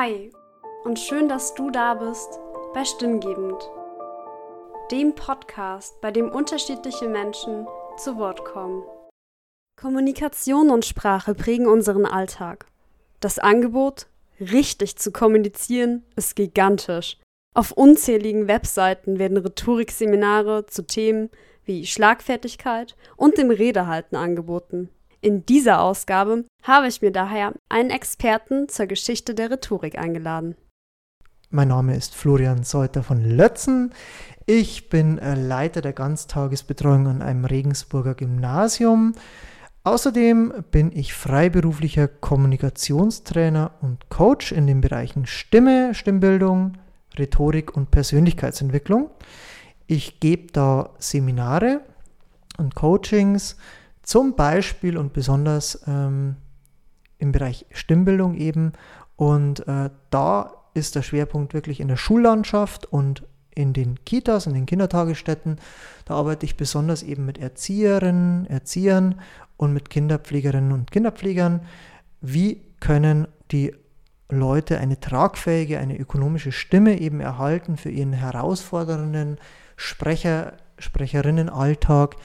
Hi und schön, dass du da bist bei Stimmgebend, dem Podcast, bei dem unterschiedliche Menschen zu Wort kommen. Kommunikation und Sprache prägen unseren Alltag. Das Angebot, richtig zu kommunizieren, ist gigantisch. Auf unzähligen Webseiten werden Rhetorikseminare zu Themen wie Schlagfertigkeit und dem Redehalten angeboten. In dieser Ausgabe habe ich mir daher einen Experten zur Geschichte der Rhetorik eingeladen. Mein Name ist Florian Seuter von Lötzen. Ich bin äh, Leiter der Ganztagesbetreuung an einem Regensburger Gymnasium. Außerdem bin ich freiberuflicher Kommunikationstrainer und Coach in den Bereichen Stimme, Stimmbildung, Rhetorik und Persönlichkeitsentwicklung. Ich gebe da Seminare und Coachings zum Beispiel und besonders ähm, im Bereich Stimmbildung eben. Und äh, da ist der Schwerpunkt wirklich in der Schullandschaft und in den Kitas, in den Kindertagesstätten. Da arbeite ich besonders eben mit Erzieherinnen, Erziehern und mit Kinderpflegerinnen und Kinderpflegern. Wie können die Leute eine tragfähige, eine ökonomische Stimme eben erhalten für ihren herausfordernden Sprecher, Sprecherinnenalltag?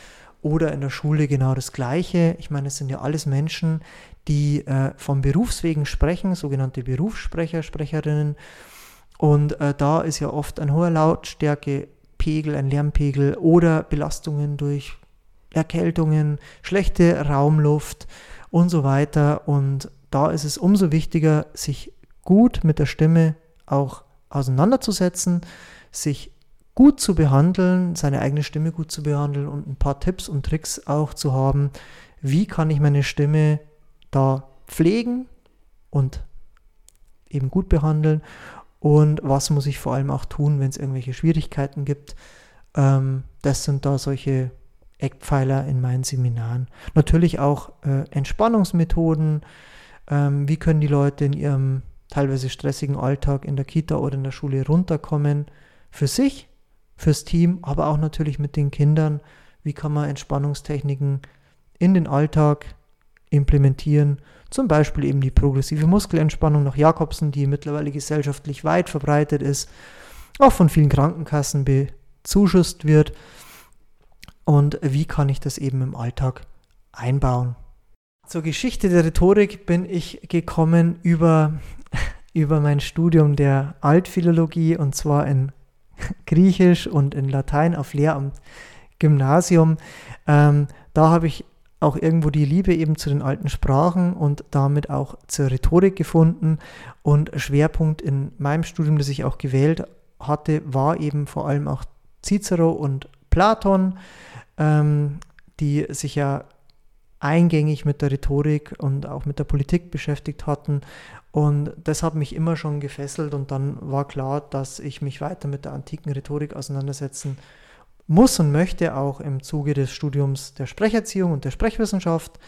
Oder in der Schule genau das Gleiche. Ich meine, es sind ja alles Menschen, die äh, vom Berufswegen sprechen, sogenannte Berufssprecher, Sprecherinnen. Und äh, da ist ja oft ein hoher Lautstärkepegel, ein Lärmpegel oder Belastungen durch Erkältungen, schlechte Raumluft und so weiter. Und da ist es umso wichtiger, sich gut mit der Stimme auch auseinanderzusetzen, sich gut zu behandeln, seine eigene Stimme gut zu behandeln und ein paar Tipps und Tricks auch zu haben, wie kann ich meine Stimme da pflegen und eben gut behandeln und was muss ich vor allem auch tun, wenn es irgendwelche Schwierigkeiten gibt. Ähm, das sind da solche Eckpfeiler in meinen Seminaren. Natürlich auch äh, Entspannungsmethoden. Ähm, wie können die Leute in ihrem teilweise stressigen Alltag in der Kita oder in der Schule runterkommen für sich fürs Team, aber auch natürlich mit den Kindern. Wie kann man Entspannungstechniken in den Alltag implementieren? Zum Beispiel eben die progressive Muskelentspannung nach Jakobsen, die mittlerweile gesellschaftlich weit verbreitet ist, auch von vielen Krankenkassen bezuschusst wird. Und wie kann ich das eben im Alltag einbauen? Zur Geschichte der Rhetorik bin ich gekommen über, über mein Studium der Altphilologie und zwar in Griechisch und in Latein auf Lehramt Gymnasium. Ähm, da habe ich auch irgendwo die Liebe eben zu den alten Sprachen und damit auch zur Rhetorik gefunden. Und Schwerpunkt in meinem Studium, das ich auch gewählt hatte, war eben vor allem auch Cicero und Platon, ähm, die sich ja eingängig mit der Rhetorik und auch mit der Politik beschäftigt hatten. Und das hat mich immer schon gefesselt und dann war klar, dass ich mich weiter mit der antiken Rhetorik auseinandersetzen muss und möchte, auch im Zuge des Studiums der Sprecherziehung und der Sprechwissenschaft,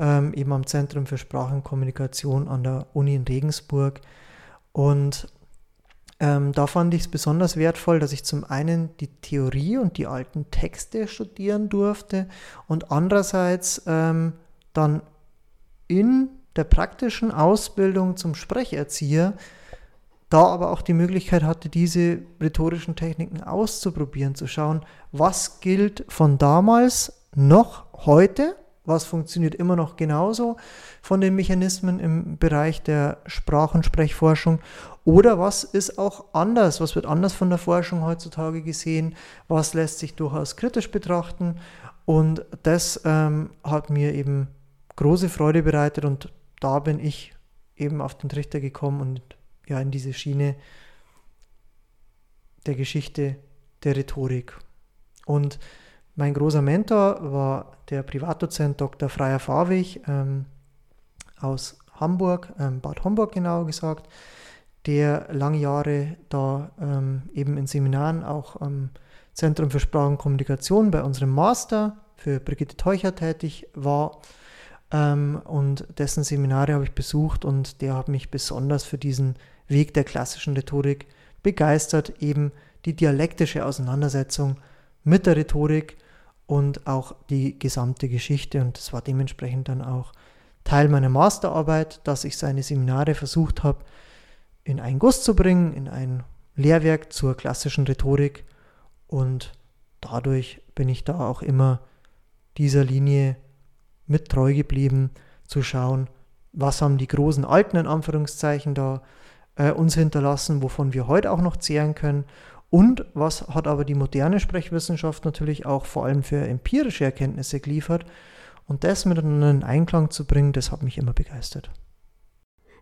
ähm, eben am Zentrum für Sprachenkommunikation an der Uni in Regensburg. Und ähm, da fand ich es besonders wertvoll, dass ich zum einen die Theorie und die alten Texte studieren durfte und andererseits ähm, dann in der praktischen Ausbildung zum Sprecherzieher da aber auch die Möglichkeit hatte, diese rhetorischen Techniken auszuprobieren, zu schauen, was gilt von damals noch heute was funktioniert immer noch genauso von den Mechanismen im Bereich der Sprach- und Sprechforschung oder was ist auch anders, was wird anders von der Forschung heutzutage gesehen, was lässt sich durchaus kritisch betrachten und das ähm, hat mir eben große Freude bereitet und da bin ich eben auf den Trichter gekommen und ja in diese Schiene der Geschichte der Rhetorik und mein großer Mentor war der Privatdozent Dr. Freier Fawig ähm, aus Hamburg, ähm, Bad Homburg genauer gesagt, der lange Jahre da ähm, eben in Seminaren auch am Zentrum für Sprache und Kommunikation bei unserem Master für Brigitte Teucher tätig war. Ähm, und dessen Seminare habe ich besucht und der hat mich besonders für diesen Weg der klassischen Rhetorik begeistert, eben die dialektische Auseinandersetzung mit der Rhetorik und auch die gesamte Geschichte. Und das war dementsprechend dann auch Teil meiner Masterarbeit, dass ich seine Seminare versucht habe in einen Guss zu bringen, in ein Lehrwerk zur klassischen Rhetorik. Und dadurch bin ich da auch immer dieser Linie mit treu geblieben, zu schauen, was haben die großen Alten in Anführungszeichen da äh, uns hinterlassen, wovon wir heute auch noch zehren können. Und was hat aber die moderne Sprechwissenschaft natürlich auch vor allem für empirische Erkenntnisse geliefert. Und das miteinander in Einklang zu bringen, das hat mich immer begeistert.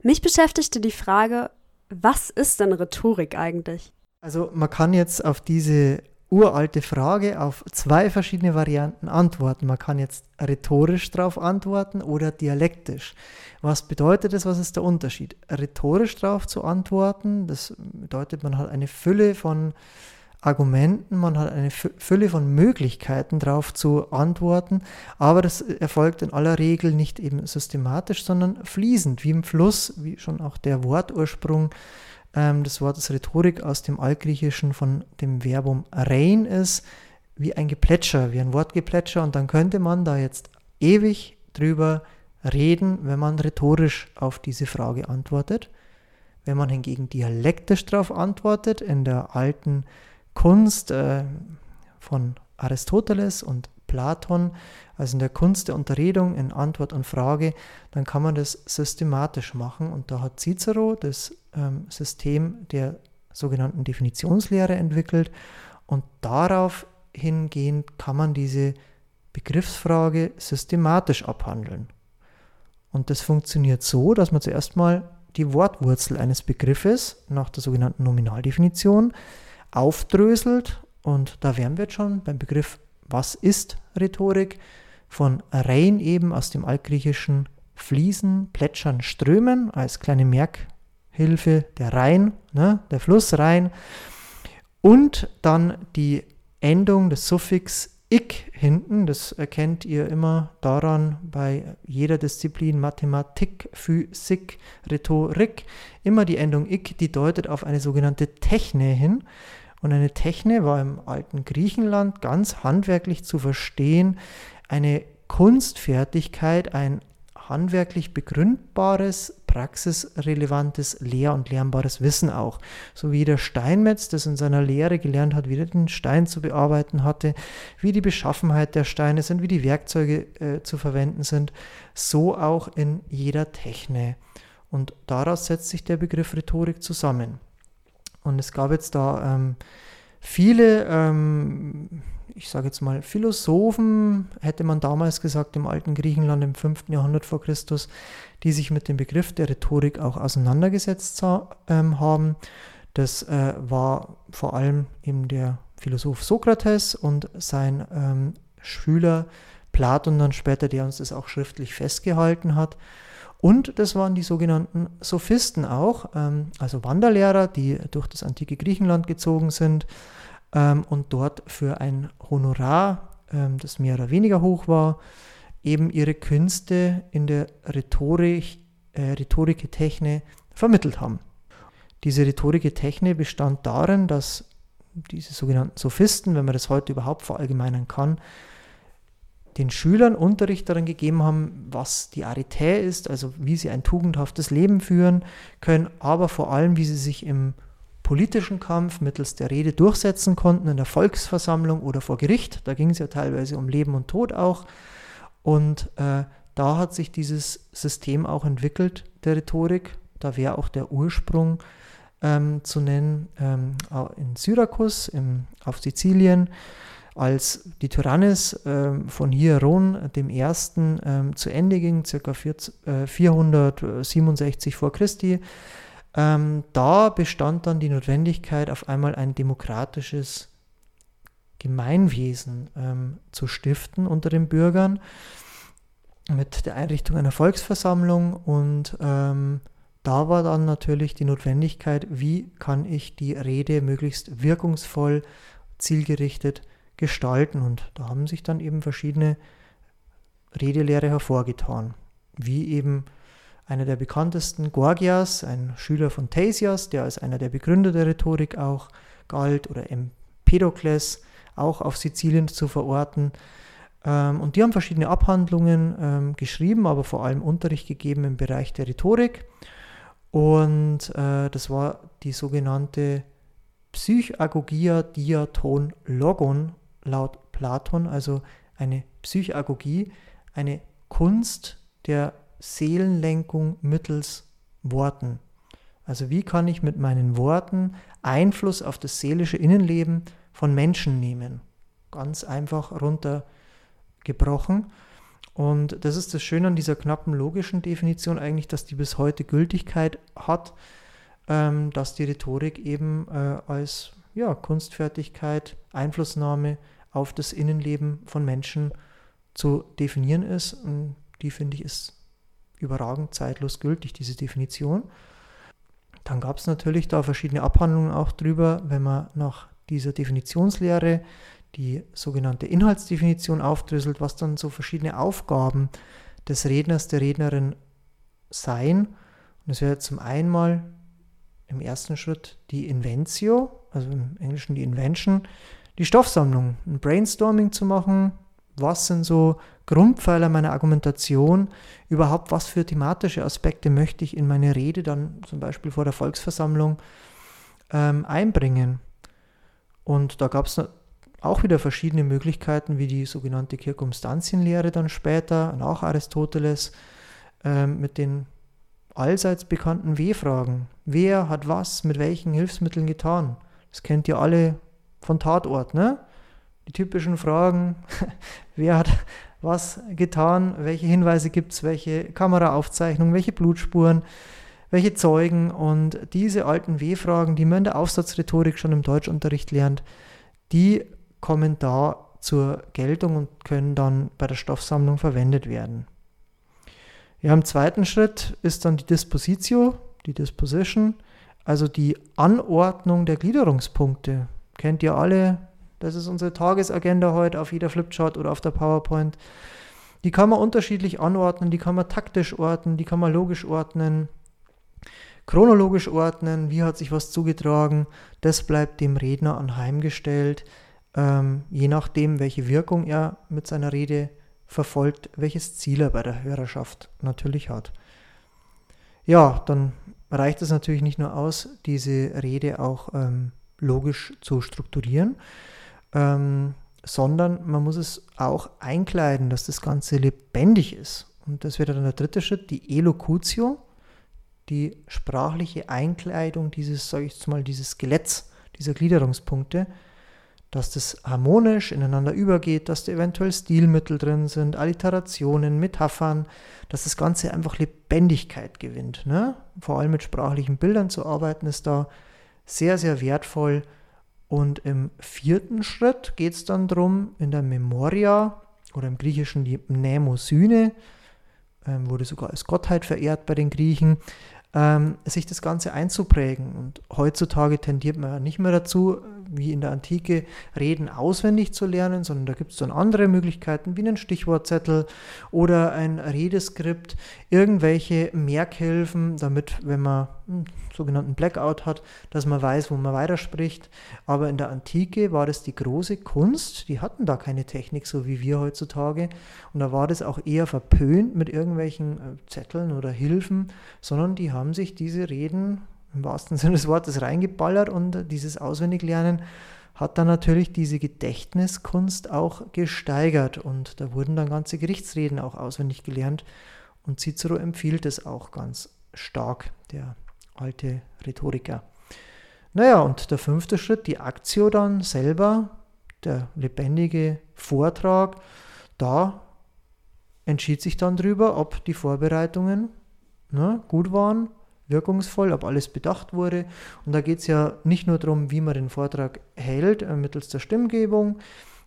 Mich beschäftigte die Frage, was ist denn Rhetorik eigentlich? Also man kann jetzt auf diese uralte Frage auf zwei verschiedene Varianten antworten. Man kann jetzt rhetorisch darauf antworten oder dialektisch. Was bedeutet das? Was ist der Unterschied? Rhetorisch darauf zu antworten, das bedeutet, man hat eine Fülle von Argumenten, man hat eine Fülle von Möglichkeiten darauf zu antworten, aber das erfolgt in aller Regel nicht eben systematisch, sondern fließend, wie im Fluss, wie schon auch der Wortursprung ähm, des Wortes Rhetorik aus dem Altgriechischen von dem Verbum rein ist, wie ein Geplätscher, wie ein Wortgeplätscher. Und dann könnte man da jetzt ewig drüber reden, wenn man rhetorisch auf diese Frage antwortet. Wenn man hingegen dialektisch darauf antwortet, in der alten Kunst äh, von Aristoteles und Platon, also in der Kunst der Unterredung, in Antwort und Frage, dann kann man das systematisch machen. Und da hat Cicero das ähm, System der sogenannten Definitionslehre entwickelt. Und darauf hingehend kann man diese Begriffsfrage systematisch abhandeln. Und das funktioniert so, dass man zuerst mal die Wortwurzel eines Begriffes nach der sogenannten Nominaldefinition aufdröselt. Und da wären wir jetzt schon beim Begriff was ist Rhetorik? Von rein eben aus dem altgriechischen fließen, plätschern, strömen als kleine Merkhilfe der Rhein, ne, der Fluss Rhein. Und dann die Endung des Suffix ik hinten, das erkennt ihr immer daran bei jeder Disziplin Mathematik, Physik, Rhetorik, immer die Endung ik, die deutet auf eine sogenannte Techne hin. Und eine Techne war im alten Griechenland ganz handwerklich zu verstehen, eine Kunstfertigkeit, ein handwerklich begründbares, praxisrelevantes, lehr- und lernbares Wissen auch. So wie der Steinmetz, das in seiner Lehre gelernt hat, wie er den Stein zu bearbeiten hatte, wie die Beschaffenheit der Steine sind, wie die Werkzeuge äh, zu verwenden sind, so auch in jeder Techne. Und daraus setzt sich der Begriff Rhetorik zusammen. Und es gab jetzt da ähm, viele, ähm, ich sage jetzt mal, Philosophen, hätte man damals gesagt, im alten Griechenland im 5. Jahrhundert vor Christus, die sich mit dem Begriff der Rhetorik auch auseinandergesetzt ähm, haben. Das äh, war vor allem eben der Philosoph Sokrates und sein ähm, Schüler Platon dann später, der uns das auch schriftlich festgehalten hat. Und das waren die sogenannten Sophisten auch, ähm, also Wanderlehrer, die durch das antike Griechenland gezogen sind ähm, und dort für ein Honorar, ähm, das mehr oder weniger hoch war, eben ihre Künste in der Rhetorik, äh, Rhetorike Techne vermittelt haben. Diese Rhetorik Techne bestand darin, dass diese sogenannten Sophisten, wenn man das heute überhaupt verallgemeinern kann, den Schülern Unterricht darin gegeben haben, was die Arité ist, also wie sie ein tugendhaftes Leben führen können, aber vor allem, wie sie sich im politischen Kampf mittels der Rede durchsetzen konnten, in der Volksversammlung oder vor Gericht. Da ging es ja teilweise um Leben und Tod auch. Und äh, da hat sich dieses System auch entwickelt, der Rhetorik. Da wäre auch der Ursprung ähm, zu nennen ähm, in Syrakus, im, auf Sizilien als die Tyrannis äh, von Hieron dem ersten äh, zu Ende ging, ca. 467 äh, vor Christi, ähm, da bestand dann die Notwendigkeit, auf einmal ein demokratisches Gemeinwesen ähm, zu stiften unter den Bürgern mit der Einrichtung einer Volksversammlung und ähm, da war dann natürlich die Notwendigkeit, wie kann ich die Rede möglichst wirkungsvoll, zielgerichtet gestalten. Und da haben sich dann eben verschiedene Redelehre hervorgetan, wie eben einer der bekanntesten, Gorgias, ein Schüler von Theisias, der als einer der Begründer der Rhetorik auch galt, oder Empedokles, auch auf Sizilien zu verorten. Ähm, und die haben verschiedene Abhandlungen ähm, geschrieben, aber vor allem Unterricht gegeben im Bereich der Rhetorik. Und äh, das war die sogenannte Psychagogia Diaton Logon laut Platon, also eine Psychagogie, eine Kunst der Seelenlenkung mittels Worten. Also wie kann ich mit meinen Worten Einfluss auf das seelische Innenleben von Menschen nehmen? Ganz einfach runtergebrochen. Und das ist das Schöne an dieser knappen logischen Definition eigentlich, dass die bis heute Gültigkeit hat, ähm, dass die Rhetorik eben äh, als ja, Kunstfertigkeit, Einflussnahme auf das Innenleben von Menschen zu definieren ist. Und die finde ich ist überragend zeitlos gültig, diese Definition. Dann gab es natürlich da verschiedene Abhandlungen auch drüber, wenn man nach dieser Definitionslehre die sogenannte Inhaltsdefinition aufdröselt, was dann so verschiedene Aufgaben des Redners, der Rednerin seien. Und es wäre zum einen mal im ersten Schritt die Inventio, also im Englischen die Invention, die Stoffsammlung, ein Brainstorming zu machen, was sind so Grundpfeiler meiner Argumentation, überhaupt was für thematische Aspekte möchte ich in meine Rede dann zum Beispiel vor der Volksversammlung ähm, einbringen. Und da gab es auch wieder verschiedene Möglichkeiten, wie die sogenannte Kirkumstantienlehre dann später, nach Aristoteles, ähm, mit den allseits bekannten W-Fragen. Wer hat was mit welchen Hilfsmitteln getan? Das kennt ihr alle von Tatort, ne? Die typischen Fragen, wer hat was getan, welche Hinweise gibt es, welche Kameraaufzeichnungen, welche Blutspuren, welche Zeugen und diese alten W-Fragen, die man in der Aufsatzrhetorik schon im Deutschunterricht lernt, die kommen da zur Geltung und können dann bei der Stoffsammlung verwendet werden. Ja, im zweiten Schritt ist dann die Dispositio, die Disposition, also die Anordnung der Gliederungspunkte. Kennt ihr alle, das ist unsere Tagesagenda heute auf jeder Flipchart oder auf der PowerPoint. Die kann man unterschiedlich anordnen, die kann man taktisch ordnen, die kann man logisch ordnen, chronologisch ordnen, wie hat sich was zugetragen. Das bleibt dem Redner anheimgestellt, ähm, je nachdem, welche Wirkung er mit seiner Rede verfolgt, welches Ziel er bei der Hörerschaft natürlich hat. Ja, dann reicht es natürlich nicht nur aus, diese Rede auch ähm, logisch zu strukturieren, ähm, sondern man muss es auch einkleiden, dass das Ganze lebendig ist. Und das wäre dann der dritte Schritt, die Elocutio, die sprachliche Einkleidung dieses, sage ich mal, dieses Skeletts, dieser Gliederungspunkte, dass das harmonisch ineinander übergeht, dass da eventuell Stilmittel drin sind, Alliterationen, Metaphern, dass das Ganze einfach Lebendigkeit gewinnt. Ne? Vor allem mit sprachlichen Bildern zu arbeiten, ist da sehr, sehr wertvoll und im vierten Schritt geht es dann darum, in der Memoria oder im Griechischen die Mnemosyne, ähm, wurde sogar als Gottheit verehrt bei den Griechen, ähm, sich das Ganze einzuprägen. Und heutzutage tendiert man nicht mehr dazu, wie in der Antike, Reden auswendig zu lernen, sondern da gibt es dann andere Möglichkeiten, wie einen Stichwortzettel oder ein Redeskript, irgendwelche Merkhilfen, damit, wenn man einen sogenannten Blackout hat, dass man weiß, wo man weiterspricht. Aber in der Antike war das die große Kunst, die hatten da keine Technik, so wie wir heutzutage. Und da war das auch eher verpönt mit irgendwelchen äh, Zetteln oder Hilfen, sondern die haben sich diese Reden im wahrsten Sinne des Wortes reingeballert und dieses Auswendiglernen hat dann natürlich diese Gedächtniskunst auch gesteigert und da wurden dann ganze Gerichtsreden auch auswendig gelernt und Cicero empfiehlt es auch ganz stark, der alte Rhetoriker. Naja, und der fünfte Schritt, die Aktio dann selber, der lebendige Vortrag, da entschied sich dann drüber, ob die Vorbereitungen ne, gut waren wirkungsvoll, ob alles bedacht wurde. Und da geht es ja nicht nur darum, wie man den Vortrag hält äh, mittels der Stimmgebung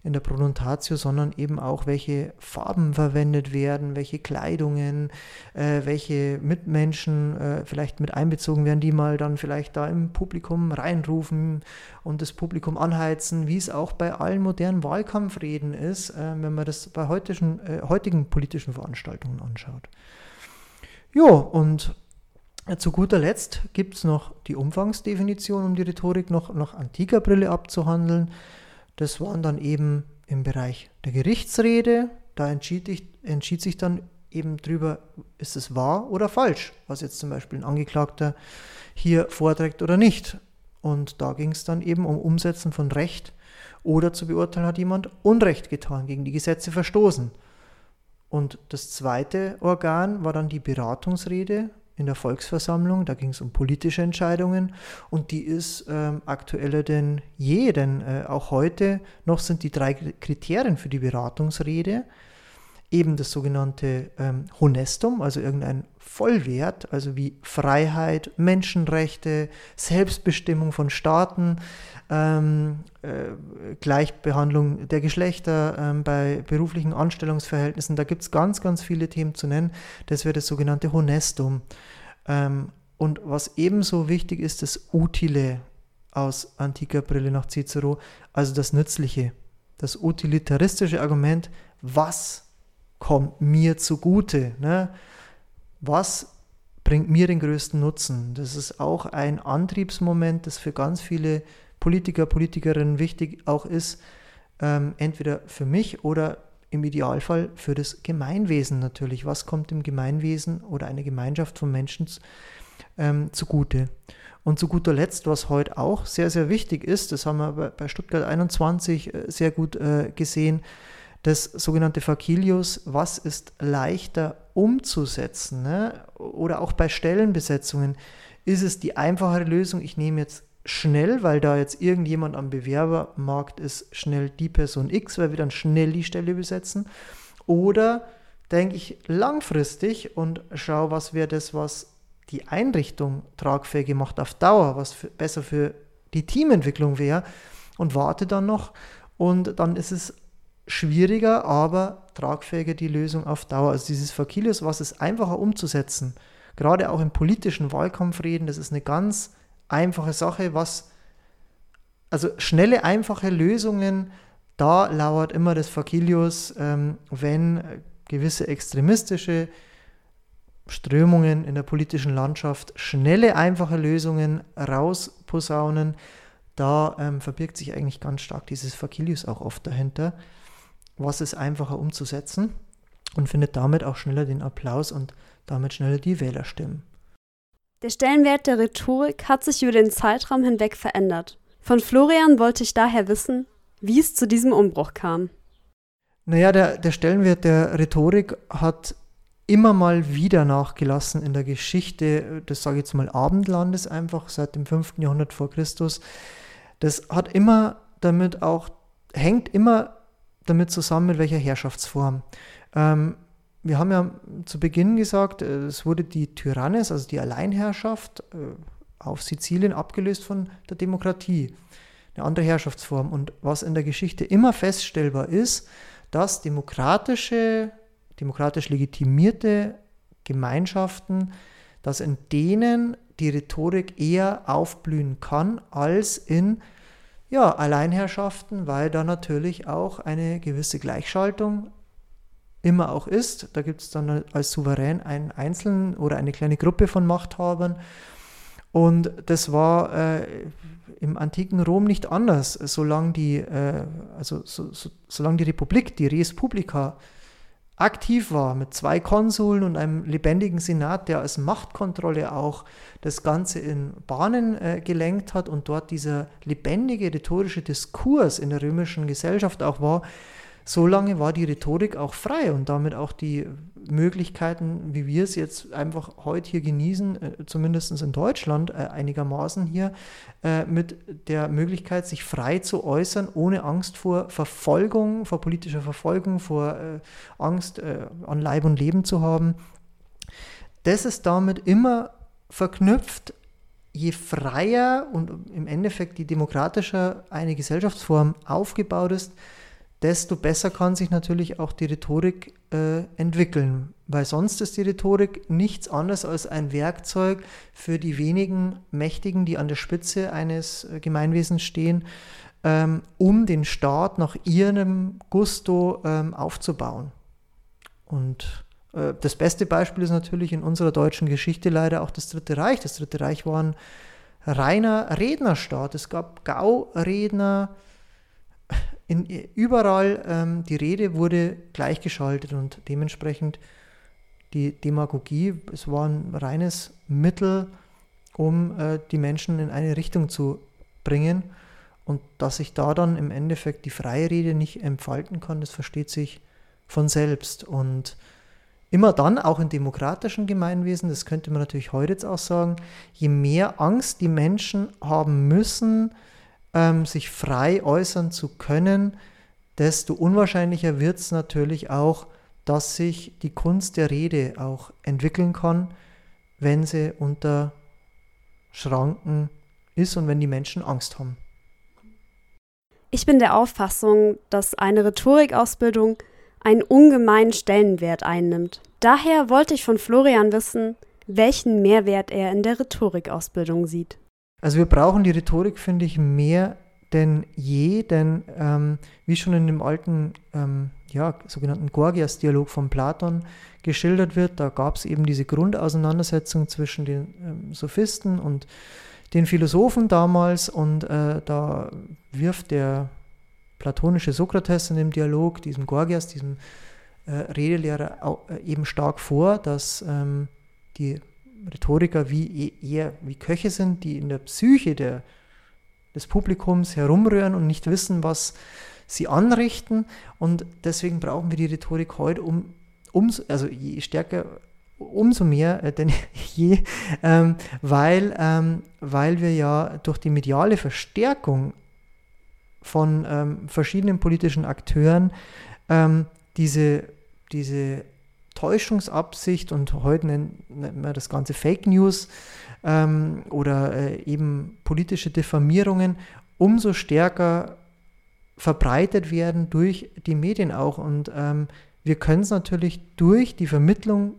in der Pronuntatio, sondern eben auch, welche Farben verwendet werden, welche Kleidungen, äh, welche Mitmenschen äh, vielleicht mit einbezogen werden, die mal dann vielleicht da im Publikum reinrufen und das Publikum anheizen, wie es auch bei allen modernen Wahlkampfreden ist, äh, wenn man das bei heutigen, äh, heutigen politischen Veranstaltungen anschaut. Jo, und zu guter Letzt gibt es noch die Umfangsdefinition, um die Rhetorik noch nach antiker Brille abzuhandeln. Das waren dann eben im Bereich der Gerichtsrede. Da entschied, ich, entschied sich dann eben drüber, ist es wahr oder falsch, was jetzt zum Beispiel ein Angeklagter hier vorträgt oder nicht. Und da ging es dann eben um Umsetzen von Recht oder zu beurteilen, hat jemand Unrecht getan, gegen die Gesetze verstoßen. Und das zweite Organ war dann die Beratungsrede in der Volksversammlung. Da ging es um politische Entscheidungen und die ist ähm, aktueller denn je, denn äh, auch heute noch sind die drei Kriterien für die Beratungsrede eben das sogenannte ähm, Honestum, also irgendein Vollwert, also wie Freiheit, Menschenrechte, Selbstbestimmung von Staaten, ähm, äh, Gleichbehandlung der Geschlechter ähm, bei beruflichen Anstellungsverhältnissen. Da gibt es ganz, ganz viele Themen zu nennen. Das wäre das sogenannte Honestum. Ähm, und was ebenso wichtig ist, das Utile aus antiker Brille nach Cicero, also das Nützliche, das utilitaristische Argument, was kommt mir zugute? Ne? Was bringt mir den größten Nutzen? Das ist auch ein Antriebsmoment, das für ganz viele Politiker, Politikerinnen wichtig auch ist, ähm, entweder für mich oder im Idealfall für das Gemeinwesen natürlich. Was kommt dem Gemeinwesen oder einer Gemeinschaft von Menschen ähm, zugute? Und zu guter Letzt, was heute auch sehr, sehr wichtig ist, das haben wir bei Stuttgart 21 äh, sehr gut äh, gesehen, das sogenannte Fakilius, was ist leichter umzusetzen? Ne? Oder auch bei Stellenbesetzungen, ist es die einfachere Lösung, ich nehme jetzt schnell, weil da jetzt irgendjemand am Bewerbermarkt ist, schnell die Person X, weil wir dann schnell die Stelle besetzen? Oder denke ich langfristig und schaue, was wäre das, was die Einrichtung tragfähig macht auf Dauer, was für, besser für die Teamentwicklung wäre und warte dann noch und dann ist es schwieriger, aber tragfähiger die Lösung auf Dauer. Also dieses Fakilius, was ist einfacher umzusetzen, gerade auch im politischen Wahlkampfreden, das ist eine ganz einfache Sache, was, also schnelle, einfache Lösungen, da lauert immer das Fakilius, ähm, wenn gewisse extremistische Strömungen in der politischen Landschaft schnelle, einfache Lösungen rausposaunen, da ähm, verbirgt sich eigentlich ganz stark dieses Fakilius auch oft dahinter was ist einfacher umzusetzen und findet damit auch schneller den Applaus und damit schneller die Wählerstimmen. Der Stellenwert der Rhetorik hat sich über den Zeitraum hinweg verändert. Von Florian wollte ich daher wissen, wie es zu diesem Umbruch kam. Naja, der, der Stellenwert der Rhetorik hat immer mal wieder nachgelassen in der Geschichte das sage ich jetzt mal Abendlandes einfach seit dem 5. Jahrhundert vor Christus. Das hat immer damit auch, hängt immer damit zusammen, mit welcher Herrschaftsform. Ähm, wir haben ja zu Beginn gesagt, es wurde die Tyrannis, also die Alleinherrschaft äh, auf Sizilien abgelöst von der Demokratie, eine andere Herrschaftsform. Und was in der Geschichte immer feststellbar ist, dass demokratische, demokratisch legitimierte Gemeinschaften, dass in denen die Rhetorik eher aufblühen kann als in ja, Alleinherrschaften, weil da natürlich auch eine gewisse Gleichschaltung immer auch ist. Da gibt es dann als Souverän einen Einzelnen oder eine kleine Gruppe von Machthabern. Und das war äh, im antiken Rom nicht anders, solange die, äh, also so, so, solange die Republik, die Res Publica, aktiv war mit zwei Konsuln und einem lebendigen Senat, der als Machtkontrolle auch das Ganze in Bahnen äh, gelenkt hat und dort dieser lebendige rhetorische Diskurs in der römischen Gesellschaft auch war, so lange war die Rhetorik auch frei und damit auch die Möglichkeiten, wie wir es jetzt einfach heute hier genießen, äh, zumindest in Deutschland äh, einigermaßen hier, äh, mit der Möglichkeit, sich frei zu äußern, ohne Angst vor Verfolgung, vor politischer Verfolgung, vor äh, Angst äh, an Leib und Leben zu haben. Das ist damit immer verknüpft, je freier und im Endeffekt je demokratischer eine Gesellschaftsform aufgebaut ist, desto besser kann sich natürlich auch die Rhetorik äh, entwickeln, weil sonst ist die Rhetorik nichts anderes als ein Werkzeug für die wenigen Mächtigen, die an der Spitze eines äh, Gemeinwesens stehen, ähm, um den Staat nach ihrem Gusto ähm, aufzubauen. Und äh, das beste Beispiel ist natürlich in unserer deutschen Geschichte leider auch das Dritte Reich. Das Dritte Reich war ein reiner Rednerstaat. Es gab Gauredner, in, überall ähm, die Rede wurde gleichgeschaltet und dementsprechend die Demagogie, es war ein reines Mittel, um äh, die Menschen in eine Richtung zu bringen. Und dass sich da dann im Endeffekt die freie Rede nicht entfalten kann, das versteht sich von selbst. Und immer dann, auch in demokratischen Gemeinwesen, das könnte man natürlich heute jetzt auch sagen, je mehr Angst die Menschen haben müssen, ähm, sich frei äußern zu können, desto unwahrscheinlicher wird es natürlich auch, dass sich die Kunst der Rede auch entwickeln kann, wenn sie unter Schranken ist und wenn die Menschen Angst haben. Ich bin der Auffassung, dass eine Rhetorikausbildung einen ungemeinen Stellenwert einnimmt. Daher wollte ich von Florian wissen, welchen Mehrwert er in der Rhetorikausbildung sieht. Also wir brauchen die Rhetorik, finde ich, mehr denn je, denn ähm, wie schon in dem alten, ähm, ja, sogenannten Gorgias-Dialog von Platon geschildert wird, da gab es eben diese Grundauseinandersetzung zwischen den ähm, Sophisten und den Philosophen damals und äh, da wirft der platonische Sokrates in dem Dialog, diesem Gorgias, diesem äh, Redelehrer, äh, eben stark vor, dass ähm, die Rhetoriker wie e-, eher wie Köche sind, die in der Psyche der, des Publikums herumrühren und nicht wissen, was sie anrichten. Und deswegen brauchen wir die Rhetorik heute, um, um also je stärker umso mehr äh, denn je, ähm, weil, ähm, weil wir ja durch die mediale Verstärkung von ähm, verschiedenen politischen Akteuren ähm, diese, diese Täuschungsabsicht und heute nennt, nennt man das Ganze Fake News ähm, oder äh, eben politische Diffamierungen umso stärker verbreitet werden durch die Medien auch. Und ähm, wir können es natürlich durch die Vermittlung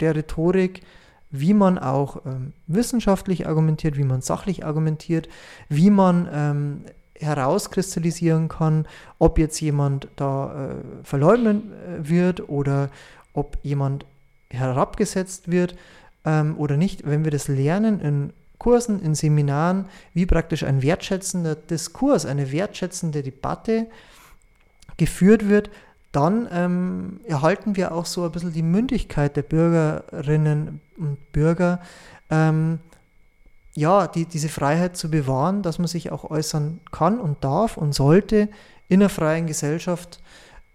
der Rhetorik, wie man auch ähm, wissenschaftlich argumentiert, wie man sachlich argumentiert, wie man ähm, herauskristallisieren kann, ob jetzt jemand da äh, verleugnet äh, wird oder ob jemand herabgesetzt wird ähm, oder nicht. Wenn wir das lernen in Kursen, in Seminaren, wie praktisch ein wertschätzender Diskurs, eine wertschätzende Debatte geführt wird, dann ähm, erhalten wir auch so ein bisschen die Mündigkeit der Bürgerinnen und Bürger, ähm, ja, die, diese Freiheit zu bewahren, dass man sich auch äußern kann und darf und sollte in einer freien Gesellschaft,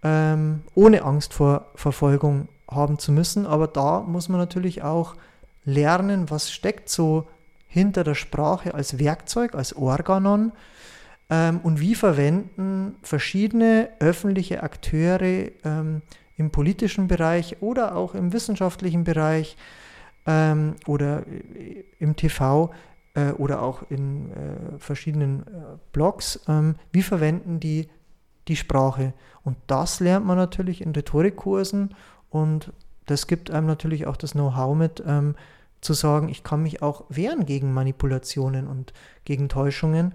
ähm, ohne Angst vor Verfolgung haben zu müssen. Aber da muss man natürlich auch lernen, was steckt so hinter der Sprache als Werkzeug, als Organon ähm, und wie verwenden verschiedene öffentliche Akteure ähm, im politischen Bereich oder auch im wissenschaftlichen Bereich ähm, oder äh, im TV äh, oder auch in äh, verschiedenen äh, Blogs, ähm, wie verwenden die die Sprache. Und das lernt man natürlich in Rhetorikkursen und das gibt einem natürlich auch das Know-how mit, ähm, zu sagen, ich kann mich auch wehren gegen Manipulationen und gegen Täuschungen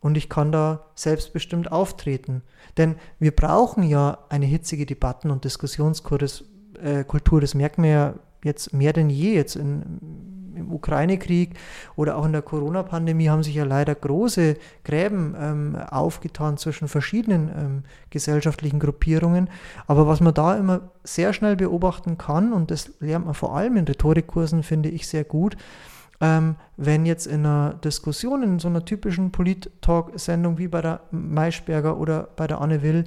und ich kann da selbstbestimmt auftreten. Denn wir brauchen ja eine hitzige Debatten- und Diskussionskultur, äh, das merken wir ja jetzt mehr denn je. Jetzt in, im Ukraine-Krieg oder auch in der Corona-Pandemie haben sich ja leider große Gräben ähm, aufgetan zwischen verschiedenen ähm, gesellschaftlichen Gruppierungen. Aber was man da immer sehr schnell beobachten kann, und das lernt man vor allem in Rhetorikkursen, finde ich sehr gut, ähm, wenn jetzt in einer Diskussion, in so einer typischen Polit-Talk-Sendung wie bei der Maischberger oder bei der Anne Will,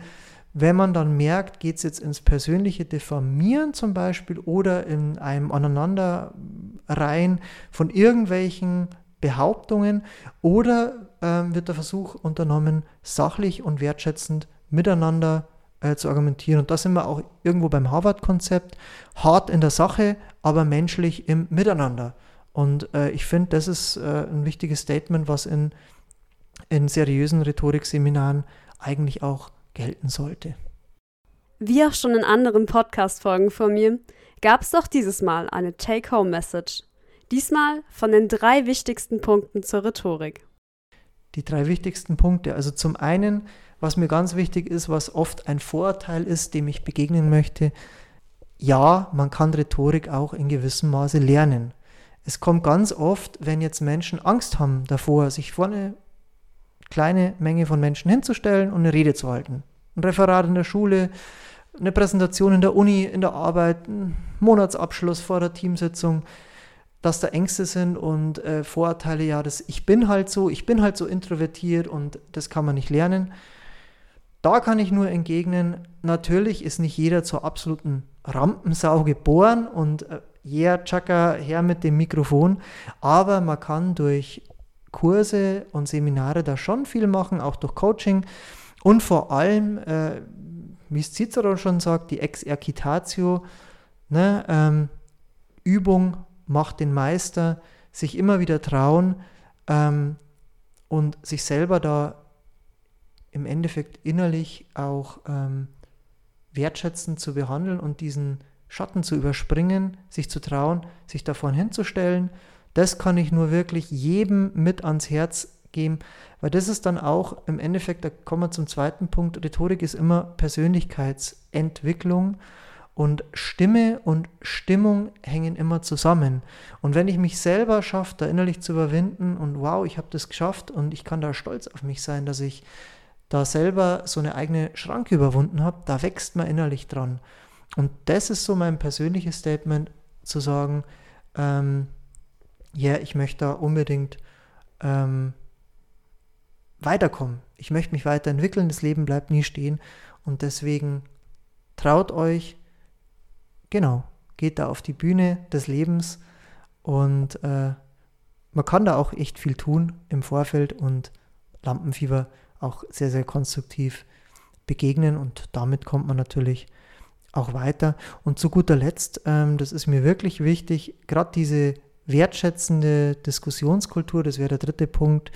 wenn man dann merkt, geht es jetzt ins persönliche Diffamieren zum Beispiel oder in einem Aneinanderreihen von irgendwelchen Behauptungen oder ähm, wird der Versuch unternommen, sachlich und wertschätzend miteinander äh, zu argumentieren. Und da sind wir auch irgendwo beim Harvard-Konzept, hart in der Sache, aber menschlich im Miteinander. Und äh, ich finde, das ist äh, ein wichtiges Statement, was in, in seriösen Rhetorikseminaren eigentlich auch gelten sollte. Wie auch schon in anderen Podcast-Folgen von mir, gab es doch dieses Mal eine Take-Home-Message. Diesmal von den drei wichtigsten Punkten zur Rhetorik. Die drei wichtigsten Punkte. Also zum einen, was mir ganz wichtig ist, was oft ein Vorurteil ist, dem ich begegnen möchte. Ja, man kann Rhetorik auch in gewissem Maße lernen. Es kommt ganz oft, wenn jetzt Menschen Angst haben davor, sich vor eine kleine Menge von Menschen hinzustellen und eine Rede zu halten. Ein Referat in der Schule, eine Präsentation in der Uni, in der Arbeit, ein Monatsabschluss vor der Teamsitzung, dass da Ängste sind und äh, Vorurteile, ja, das, ich bin halt so, ich bin halt so introvertiert und das kann man nicht lernen. Da kann ich nur entgegnen, natürlich ist nicht jeder zur absoluten Rampensau geboren und äh, yeah, Chaka, her mit dem Mikrofon, aber man kann durch Kurse und Seminare da schon viel machen, auch durch Coaching und vor allem, äh, wie es Cicero schon sagt, die Exercitatio, ne, ähm, Übung macht den Meister, sich immer wieder trauen ähm, und sich selber da im Endeffekt innerlich auch ähm, wertschätzend zu behandeln und diesen Schatten zu überspringen, sich zu trauen, sich davon hinzustellen. Das kann ich nur wirklich jedem mit ans Herz geben, weil das ist dann auch im Endeffekt, da kommen wir zum zweiten Punkt, Rhetorik ist immer Persönlichkeitsentwicklung und Stimme und Stimmung hängen immer zusammen. Und wenn ich mich selber schaffe, da innerlich zu überwinden und wow, ich habe das geschafft und ich kann da stolz auf mich sein, dass ich da selber so eine eigene Schranke überwunden habe, da wächst man innerlich dran. Und das ist so mein persönliches Statement, zu sagen, ähm, ja, ich möchte da unbedingt ähm, weiterkommen. Ich möchte mich weiterentwickeln, das Leben bleibt nie stehen. Und deswegen traut euch, genau, geht da auf die Bühne des Lebens und äh, man kann da auch echt viel tun im Vorfeld und Lampenfieber auch sehr, sehr konstruktiv begegnen und damit kommt man natürlich auch weiter. Und zu guter Letzt, ähm, das ist mir wirklich wichtig, gerade diese wertschätzende Diskussionskultur, das wäre der dritte Punkt,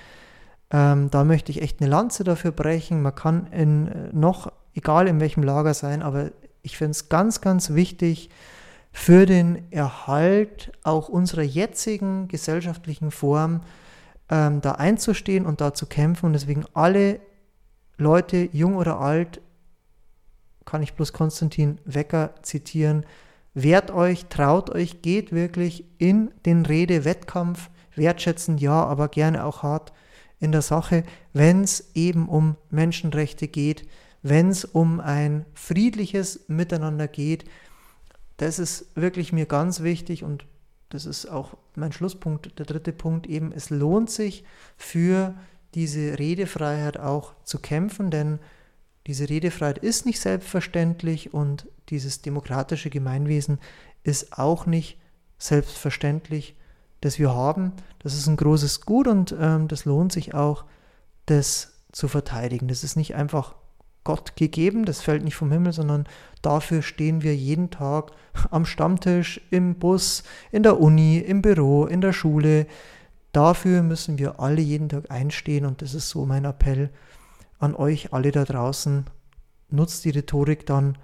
ähm, da möchte ich echt eine Lanze dafür brechen. Man kann in äh, noch, egal in welchem Lager sein, aber ich finde es ganz, ganz wichtig für den Erhalt auch unserer jetzigen gesellschaftlichen Form, ähm, da einzustehen und da zu kämpfen. Und deswegen alle Leute, jung oder alt, kann ich bloß Konstantin Wecker zitieren, wehrt euch, traut euch, geht wirklich in den Redewettkampf, wertschätzend ja, aber gerne auch hart in der Sache, wenn es eben um Menschenrechte geht, wenn es um ein friedliches Miteinander geht. Das ist wirklich mir ganz wichtig und das ist auch mein Schlusspunkt, der dritte Punkt eben, es lohnt sich für diese Redefreiheit auch zu kämpfen, denn diese Redefreiheit ist nicht selbstverständlich und dieses demokratische Gemeinwesen ist auch nicht selbstverständlich, das wir haben. Das ist ein großes Gut und ähm, das lohnt sich auch, das zu verteidigen. Das ist nicht einfach Gott gegeben, das fällt nicht vom Himmel, sondern dafür stehen wir jeden Tag am Stammtisch, im Bus, in der Uni, im Büro, in der Schule. Dafür müssen wir alle jeden Tag einstehen und das ist so mein Appell an euch alle da draußen. Nutzt die Rhetorik dann,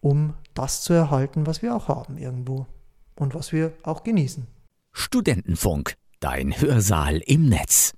um das zu erhalten, was wir auch haben irgendwo und was wir auch genießen. Studentenfunk, dein Hörsaal im Netz.